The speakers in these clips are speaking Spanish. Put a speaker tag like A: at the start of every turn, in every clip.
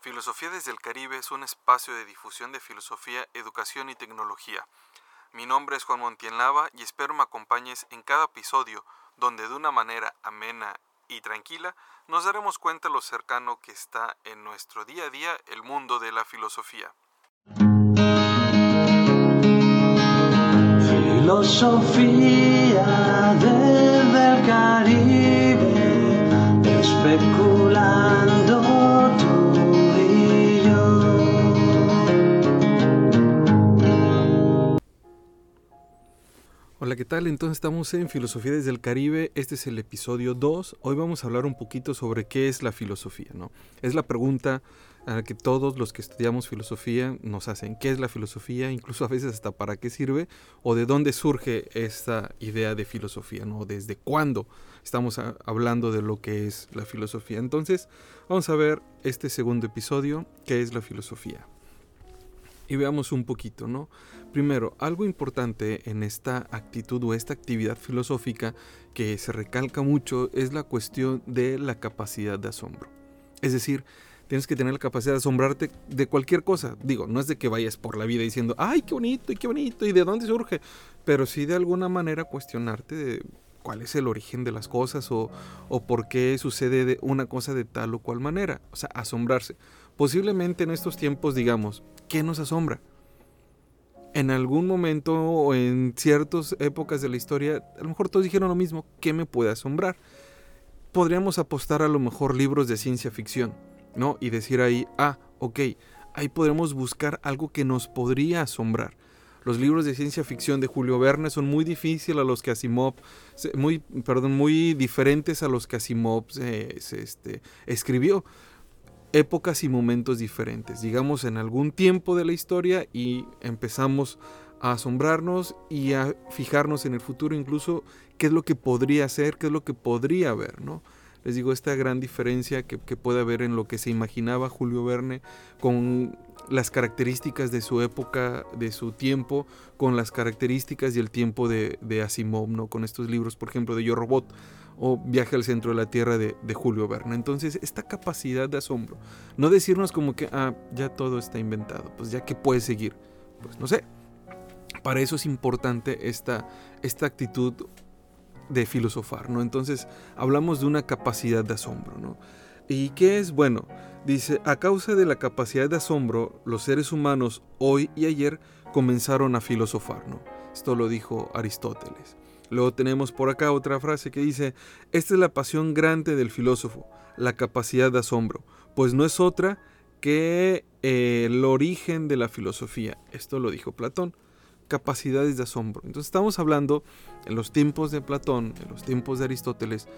A: Filosofía desde el Caribe es un espacio de difusión de filosofía, educación y tecnología. Mi nombre es Juan Montienlava y espero me acompañes en cada episodio donde de una manera amena y tranquila nos daremos cuenta lo cercano que está en nuestro día a día el mundo de la filosofía.
B: Filosofía desde el Caribe, especulando
A: Hola, ¿qué tal? Entonces estamos en Filosofía desde el Caribe. Este es el episodio 2. Hoy vamos a hablar un poquito sobre qué es la filosofía, ¿no? Es la pregunta a la que todos los que estudiamos filosofía nos hacen. ¿Qué es la filosofía? Incluso a veces hasta para qué sirve o de dónde surge esta idea de filosofía, ¿no? ¿Desde cuándo estamos hablando de lo que es la filosofía? Entonces, vamos a ver este segundo episodio, qué es la filosofía. Y veamos un poquito, ¿no? Primero, algo importante en esta actitud o esta actividad filosófica que se recalca mucho es la cuestión de la capacidad de asombro. Es decir, tienes que tener la capacidad de asombrarte de cualquier cosa. Digo, no es de que vayas por la vida diciendo, ay, qué bonito y qué bonito y de dónde surge, pero sí de alguna manera cuestionarte de cuál es el origen de las cosas o, por qué sucede de una cosa de tal o cual manera. O sea, asombrarse. Posiblemente en estos tiempos digamos, ¿qué nos asombra? En algún momento o en ciertas épocas de la historia, a lo mejor todos dijeron lo mismo, ¿qué me puede asombrar? Podríamos apostar a lo mejor libros de ciencia ficción, ¿no? Y decir ahí, ah, ok, ahí podremos buscar algo que nos podría asombrar. Los libros de ciencia ficción de Julio Verne son muy difíciles a los que Asimov, muy, perdón, muy diferentes a los que Asimov este, escribió épocas y momentos diferentes, digamos en algún tiempo de la historia y empezamos a asombrarnos y a fijarnos en el futuro incluso qué es lo que podría ser, qué es lo que podría haber, ¿no? Les digo, esta gran diferencia que, puede haber en lo que se imaginaba Julio Verne con las características de su época, de su tiempo, con las características y el tiempo de, de Asimov, ¿no? Con estos libros, por ejemplo, de Yo Robot o Viaje al centro de la Tierra de, Julio Verne. Entonces, esta capacidad de asombro, no decirnos como que, ah, ya todo está inventado, pues ya que puede seguir, pues no sé. Para eso es importante esta, esta actitud de filosofar, ¿no? Entonces, hablamos de una capacidad de asombro, ¿no? ¿Y qué es? Bueno, dice, a causa de la capacidad de asombro, los seres humanos hoy y ayer comenzaron a filosofar, ¿no? Esto lo dijo Aristóteles. Luego tenemos por acá otra frase que dice, esta es la pasión grande del filósofo, la capacidad de asombro, pues no es otra que eh, el origen de la filosofía. Esto lo dijo Platón, capacidades de asombro. Entonces estamos hablando en los tiempos de Platón, en los tiempos de Aristóteles,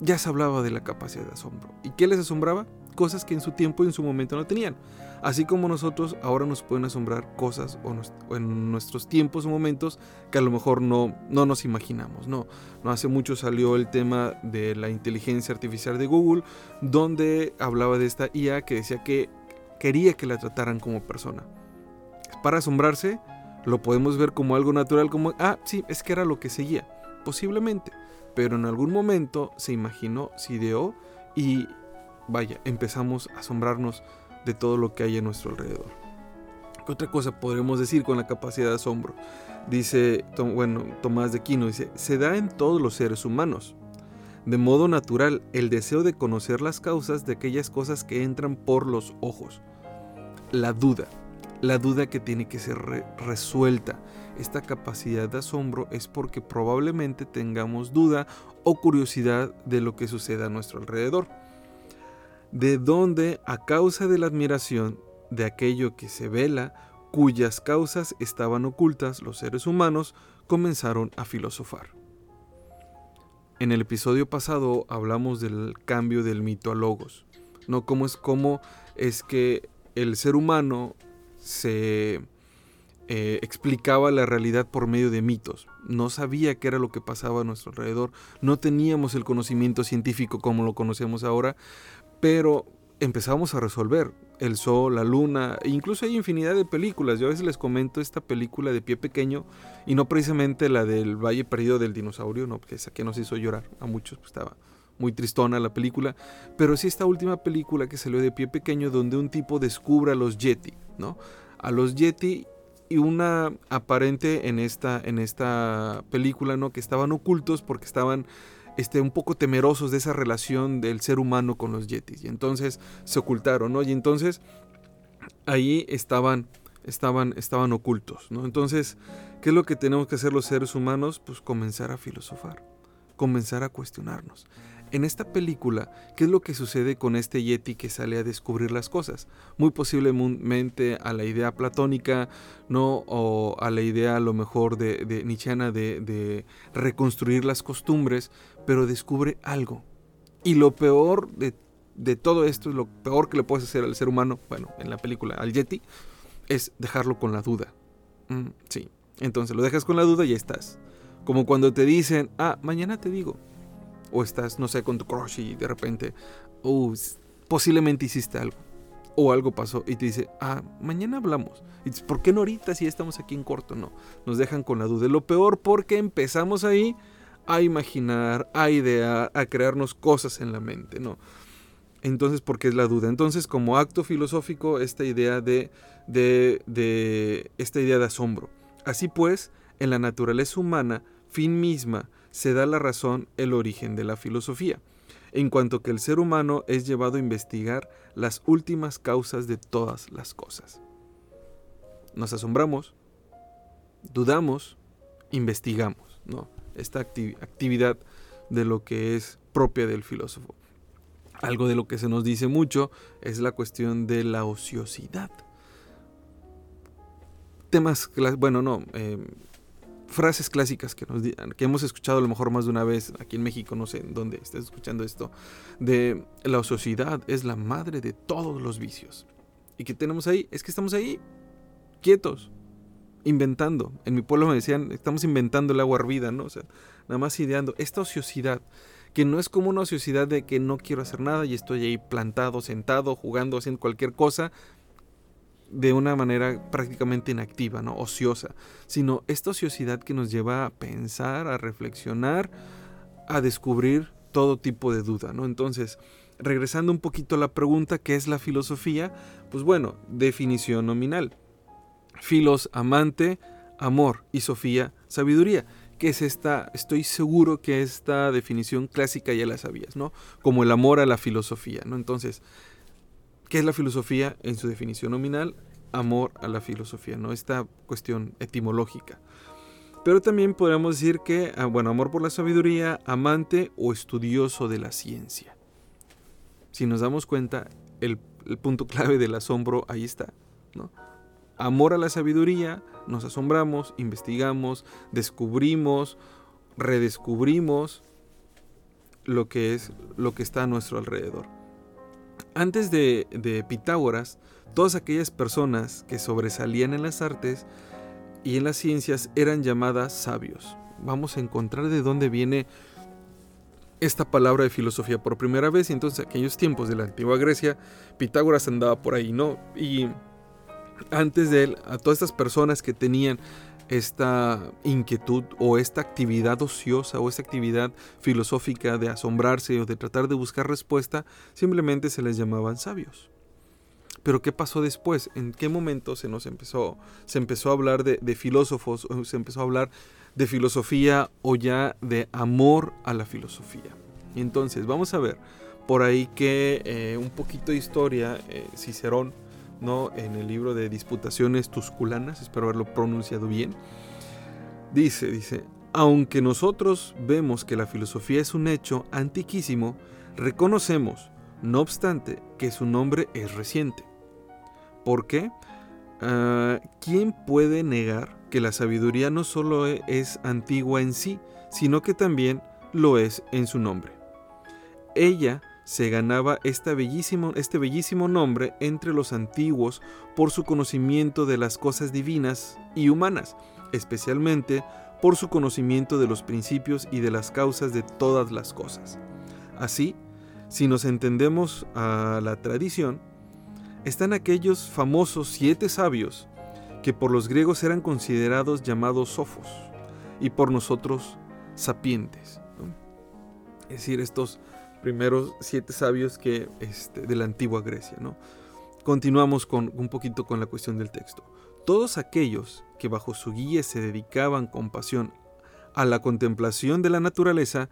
A: ya se hablaba de la capacidad de asombro. ¿Y qué les asombraba? Cosas que en su tiempo y en su momento no tenían. Así como nosotros ahora nos pueden asombrar cosas o, en nuestros tiempos o momentos que a lo mejor no, no nos imaginamos. No, no hace mucho salió el tema de la inteligencia artificial de Google, donde hablaba de esta IA que decía que quería que la trataran como persona. Para asombrarse, lo podemos ver como algo natural, como, ah, sí, es que era lo que seguía. Posiblemente, pero en algún momento se imaginó, se ideó y vaya, empezamos a asombrarnos de todo lo que hay a nuestro alrededor. ¿Qué otra cosa podremos decir con la capacidad de asombro? Dice, bueno, Tomás de Aquino, dice, se da en todos los seres humanos. De modo natural, el deseo de conocer las causas de aquellas cosas que entran por los ojos. La duda, la duda que tiene que ser re- resuelta. Esta capacidad de asombro es porque probablemente tengamos duda o curiosidad de lo que sucede a nuestro alrededor. De donde, a causa de la admiración de aquello que se vela, cuyas causas estaban ocultas, los seres humanos comenzaron a filosofar. En el episodio pasado hablamos del cambio del mito a logos, ¿no? Cómo es, cómo es que el ser humano se eh, explicaba la realidad por medio de mitos. No sabía qué era lo que pasaba a nuestro alrededor. No teníamos el conocimiento científico como lo conocemos ahora, pero empezamos a resolver el sol, la luna, e incluso hay infinidad de películas. Yo a veces les comento esta película de pie pequeño y no precisamente la del Valle Perdido del Dinosaurio, no, porque esa que nos hizo llorar a muchos, pues estaba muy tristona la película, pero sí esta última película que salió de pie pequeño donde un tipo descubre a los Yeti, ¿no? A los Yeti y una aparente en esta, en esta película, ¿no? Que estaban ocultos porque estaban este, un poco temerosos de esa relación del ser humano con los Yetis. Y entonces se ocultaron, ¿no? Y entonces ahí estaban, estaban, estaban ocultos, ¿no? Entonces, ¿qué es lo que tenemos que hacer los seres humanos? Pues comenzar a filosofar, comenzar a cuestionarnos. En esta película, ¿qué es lo que sucede con este Yeti que sale a descubrir las cosas? Muy posiblemente a la idea platónica, ¿no? O a la idea a lo mejor de, de Nietzscheana de, reconstruir las costumbres, pero descubre algo. Y lo peor de, todo esto, lo peor que le puedes hacer al ser humano, bueno, en la película, al Yeti, es dejarlo con la duda. Mm, sí, entonces lo dejas con la duda y ya estás. Como cuando te dicen, ah, mañana te digo o estás, no sé, con tu crush y de repente, uh, posiblemente hiciste algo. O algo pasó y te dice, ah, mañana hablamos. Y dices, ¿por qué no ahorita si estamos aquí en corto? No, nos dejan con la duda. Lo peor porque empezamos ahí a imaginar, a idear, a crearnos cosas en la mente, ¿no? Entonces, ¿por qué es la duda? Entonces, como acto filosófico, esta idea de, de, de, esta idea de asombro. Así pues, en la naturaleza humana, fin misma, se da la razón el origen de la filosofía, en cuanto que el ser humano es llevado a investigar las últimas causas de todas las cosas. Nos asombramos, dudamos, investigamos, ¿no? Esta actividad de lo que es propia del filósofo. Algo de lo que se nos dice mucho es la cuestión de la ociosidad. Temas, bueno, no, eh, frases clásicas que, nos, que hemos escuchado a lo mejor más de una vez aquí en México, no sé en dónde estés escuchando esto, de la ociosidad es la madre de todos los vicios. ¿Y qué tenemos ahí? Es que estamos ahí, quietos, inventando. En mi pueblo me decían, estamos inventando el agua hervida, ¿no? O sea, nada más ideando. Esta ociosidad, que no es como una ociosidad de que no quiero hacer nada y estoy ahí plantado, sentado, jugando, haciendo cualquier cosa, de una manera prácticamente inactiva, ¿no? ociosa, sino esta ociosidad que nos lleva a pensar, a reflexionar, a descubrir todo tipo de duda, ¿no? Entonces, regresando un poquito a la pregunta, ¿qué es la filosofía? Pues bueno, definición nominal. Filos, amante, amor y Sofía, sabiduría. ¿Qué es esta? Estoy seguro que esta definición clásica ya la sabías, ¿no? Como el amor a la filosofía, ¿no? Entonces, ¿Qué es la filosofía? En su definición nominal, amor a la filosofía, ¿no? Esta cuestión etimológica. Pero también podríamos decir que, ah, bueno, amor por la sabiduría, amante o estudioso de la ciencia. Si nos damos cuenta, el, punto clave del asombro ahí está, ¿no? Amor a la sabiduría, nos asombramos, investigamos, descubrimos, redescubrimos lo que es lo que está a nuestro alrededor. Antes de, Pitágoras, todas aquellas personas que sobresalían en las artes y en las ciencias eran llamadas sabios. Vamos a encontrar de dónde viene esta palabra de filosofía por primera vez y entonces aquellos tiempos de la antigua Grecia, Pitágoras andaba por ahí, ¿no? Y antes de él, a todas estas personas que tenían esta inquietud o esta actividad ociosa o esta actividad filosófica de asombrarse o de tratar de buscar respuesta, simplemente se les llamaban sabios. Pero ¿qué pasó después? ¿En qué momento se nos empezó, se empezó a hablar de, filósofos o se empezó a hablar de filosofía o ya de amor a la filosofía? Entonces vamos a ver por ahí que eh, un poquito de historia, eh, Cicerón, ¿no? en el libro de Disputaciones Tusculanas, espero haberlo pronunciado bien, dice, dice, aunque nosotros vemos que la filosofía es un hecho antiquísimo, reconocemos, no obstante, que su nombre es reciente. ¿Por qué? Ah, ¿Quién puede negar que la sabiduría no solo e, es antigua en sí, sino que también lo es en su nombre? Ella se ganaba este bellísimo, este bellísimo nombre entre los antiguos por su conocimiento de las cosas divinas y humanas, especialmente por su conocimiento de los principios y de las causas de todas las cosas. Así, si nos entendemos a la tradición, están aquellos famosos siete sabios que por los griegos eran considerados llamados sofos y por nosotros sapientes. Es decir, estos primeros siete sabios que este, de la antigua Grecia, ¿no? Continuamos con un poquito con la cuestión del texto. Todos aquellos que bajo su guía se dedicaban con pasión a la contemplación de la naturaleza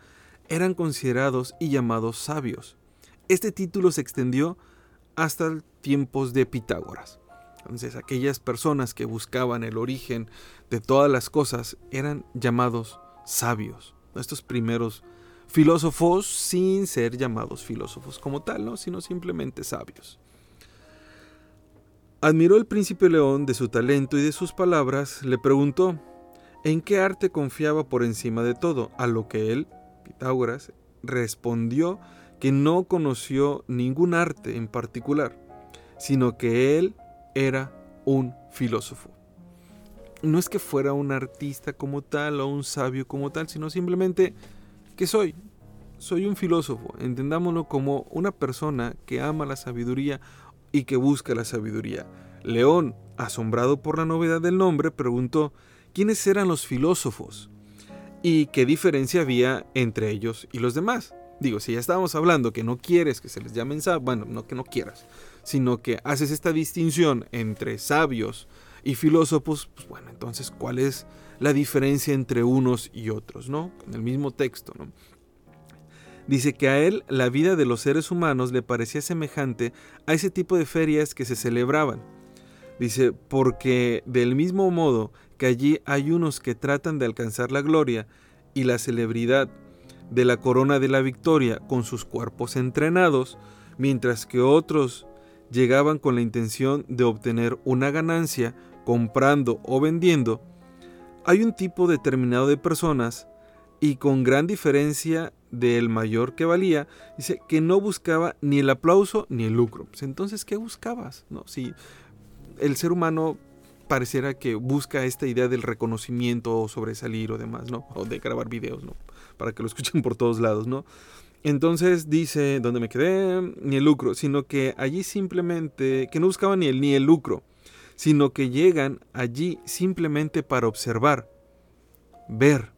A: eran considerados y llamados sabios. Este título se extendió hasta tiempos de Pitágoras. Entonces aquellas personas que buscaban el origen de todas las cosas eran llamados sabios. Estos primeros filósofos sin ser llamados filósofos como tal, ¿no? sino simplemente sabios. Admiró el príncipe León de su talento y de sus palabras, le preguntó en qué arte confiaba por encima de todo, a lo que él, Pitágoras, respondió que no conoció ningún arte en particular, sino que él era un filósofo. No es que fuera un artista como tal o un sabio como tal, sino simplemente que soy. Soy un filósofo, entendámoslo como una persona que ama la sabiduría y que busca la sabiduría. León, asombrado por la novedad del nombre, preguntó quiénes eran los filósofos y qué diferencia había entre ellos y los demás. Digo, si ya estábamos hablando que no quieres que se les llamen sabios, bueno, no que no quieras, sino que haces esta distinción entre sabios y filósofos, pues bueno, entonces, ¿cuál es la diferencia entre unos y otros, no? En el mismo texto. Dice que a él la vida de los seres humanos le parecía semejante a ese tipo de ferias que se celebraban. Dice, porque del mismo modo que allí hay unos que tratan de alcanzar la gloria y la celebridad de la corona de la victoria con sus cuerpos entrenados, mientras que otros llegaban con la intención de obtener una ganancia comprando o vendiendo, hay un tipo determinado de personas y con gran diferencia del mayor que valía, dice que no buscaba ni el aplauso ni el lucro. Pues, entonces, ¿qué buscabas? No, si el ser humano pareciera que busca esta idea del reconocimiento o sobresalir o demás, ¿no? O de grabar videos, ¿no? Para que lo escuchen por todos lados, ¿no? Entonces dice, ¿dónde me quedé? Ni el lucro, sino que allí simplemente, que no buscaban ni el, ni el lucro, sino que llegan allí simplemente para observar, ver,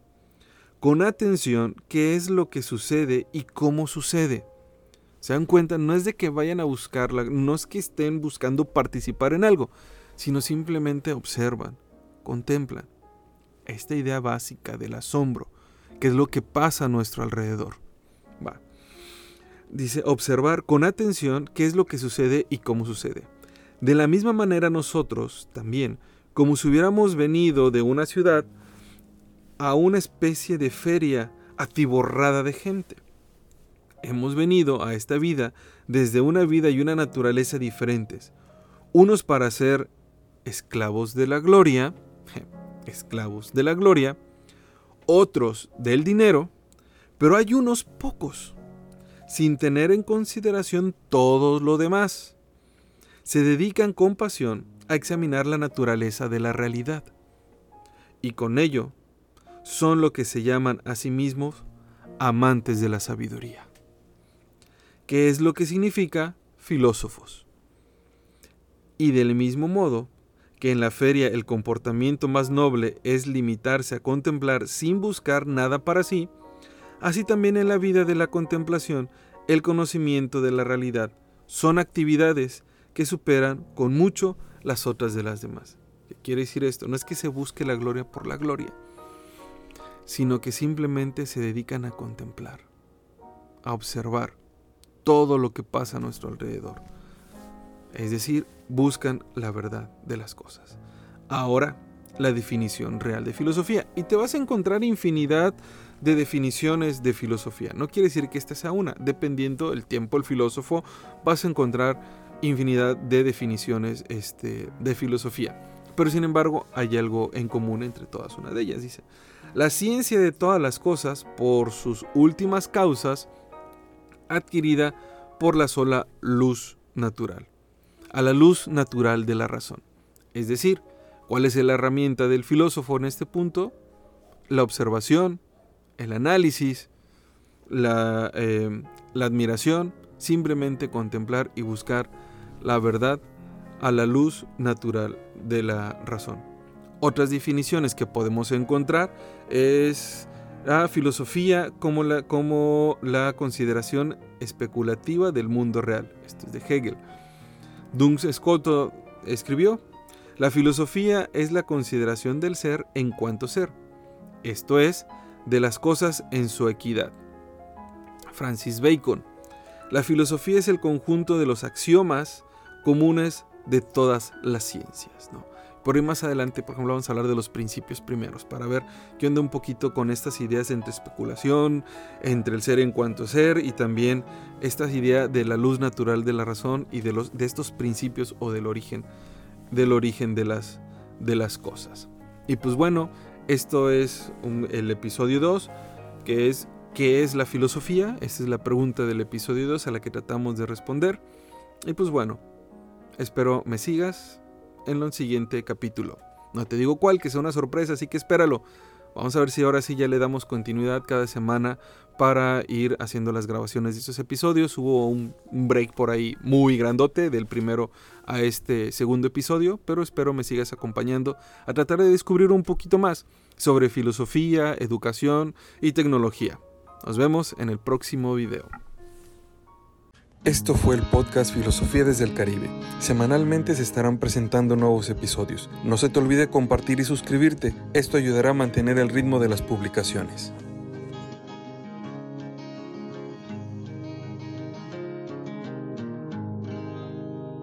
A: con atención qué es lo que sucede y cómo sucede. ¿Se dan cuenta? No es de que vayan a buscarla, no es que estén buscando participar en algo, sino simplemente observan, contemplan. Esta idea básica del asombro, que es lo que pasa a nuestro alrededor. Va. Dice, observar con atención qué es lo que sucede y cómo sucede. De la misma manera nosotros también, como si hubiéramos venido de una ciudad a una especie de feria atiborrada de gente. Hemos venido a esta vida desde una vida y una naturaleza diferentes, unos para ser esclavos de la gloria, esclavos de la gloria, otros del dinero, pero hay unos pocos, sin tener en consideración todo lo demás. Se dedican con pasión a examinar la naturaleza de la realidad, y con ello son lo que se llaman a sí mismos amantes de la sabiduría. ¿Qué es lo que significa filósofos? Y del mismo modo que en la feria el comportamiento más noble es limitarse a contemplar sin buscar nada para sí, así también en la vida de la contemplación el conocimiento de la realidad son actividades que superan con mucho las otras de las demás. ¿Qué quiere decir esto? No es que se busque la gloria por la gloria, sino que simplemente se dedican a contemplar, a observar todo lo que pasa a nuestro alrededor. Es decir, buscan la verdad de las cosas. Ahora, la definición real de filosofía. Y te vas a encontrar infinidad de definiciones de filosofía. No quiere decir que esta sea una. Dependiendo del tiempo el filósofo, vas a encontrar infinidad de definiciones este, de filosofía. Pero sin embargo, hay algo en común entre todas. Una de ellas dice, la ciencia de todas las cosas, por sus últimas causas, adquirida por la sola luz natural, a la luz natural de la razón. Es decir, ¿cuál es la herramienta del filósofo en este punto? La observación, el análisis, la, eh, la admiración, simplemente contemplar y buscar la verdad a la luz natural de la razón. Otras definiciones que podemos encontrar es La filosofía como la, como la consideración especulativa del mundo real. Esto es de Hegel. Duns Scoto escribió, la filosofía es la consideración del ser en cuanto ser, esto es, de las cosas en su equidad. Francis Bacon, la filosofía es el conjunto de los axiomas comunes de todas las ciencias. ¿no? Por ahí más adelante, por ejemplo, vamos a hablar de los principios primeros para ver qué onda un poquito con estas ideas entre especulación, entre el ser en cuanto ser y también esta idea de la luz natural de la razón y de, los, de estos principios o del origen, del origen de las, de las cosas. Y pues bueno, esto es el episodio 2, que es ¿qué es la filosofía? Esta es la pregunta del episodio 2 a la que tratamos de responder. Y pues bueno, espero me sigas en el siguiente capítulo. No te digo cuál, que sea una sorpresa, así que espéralo. Vamos a ver si ahora sí ya le damos continuidad cada semana para ir haciendo las grabaciones de estos episodios. Hubo un, break por ahí muy grandote del primero a este segundo episodio, pero espero me sigas acompañando a tratar de descubrir un poquito más sobre filosofía, educación y tecnología. Nos vemos en el próximo video. Esto fue el podcast Filosofía desde el Caribe. Semanalmente se estarán presentando nuevos episodios. No se te olvide compartir y suscribirte. Esto ayudará a mantener el ritmo de las publicaciones.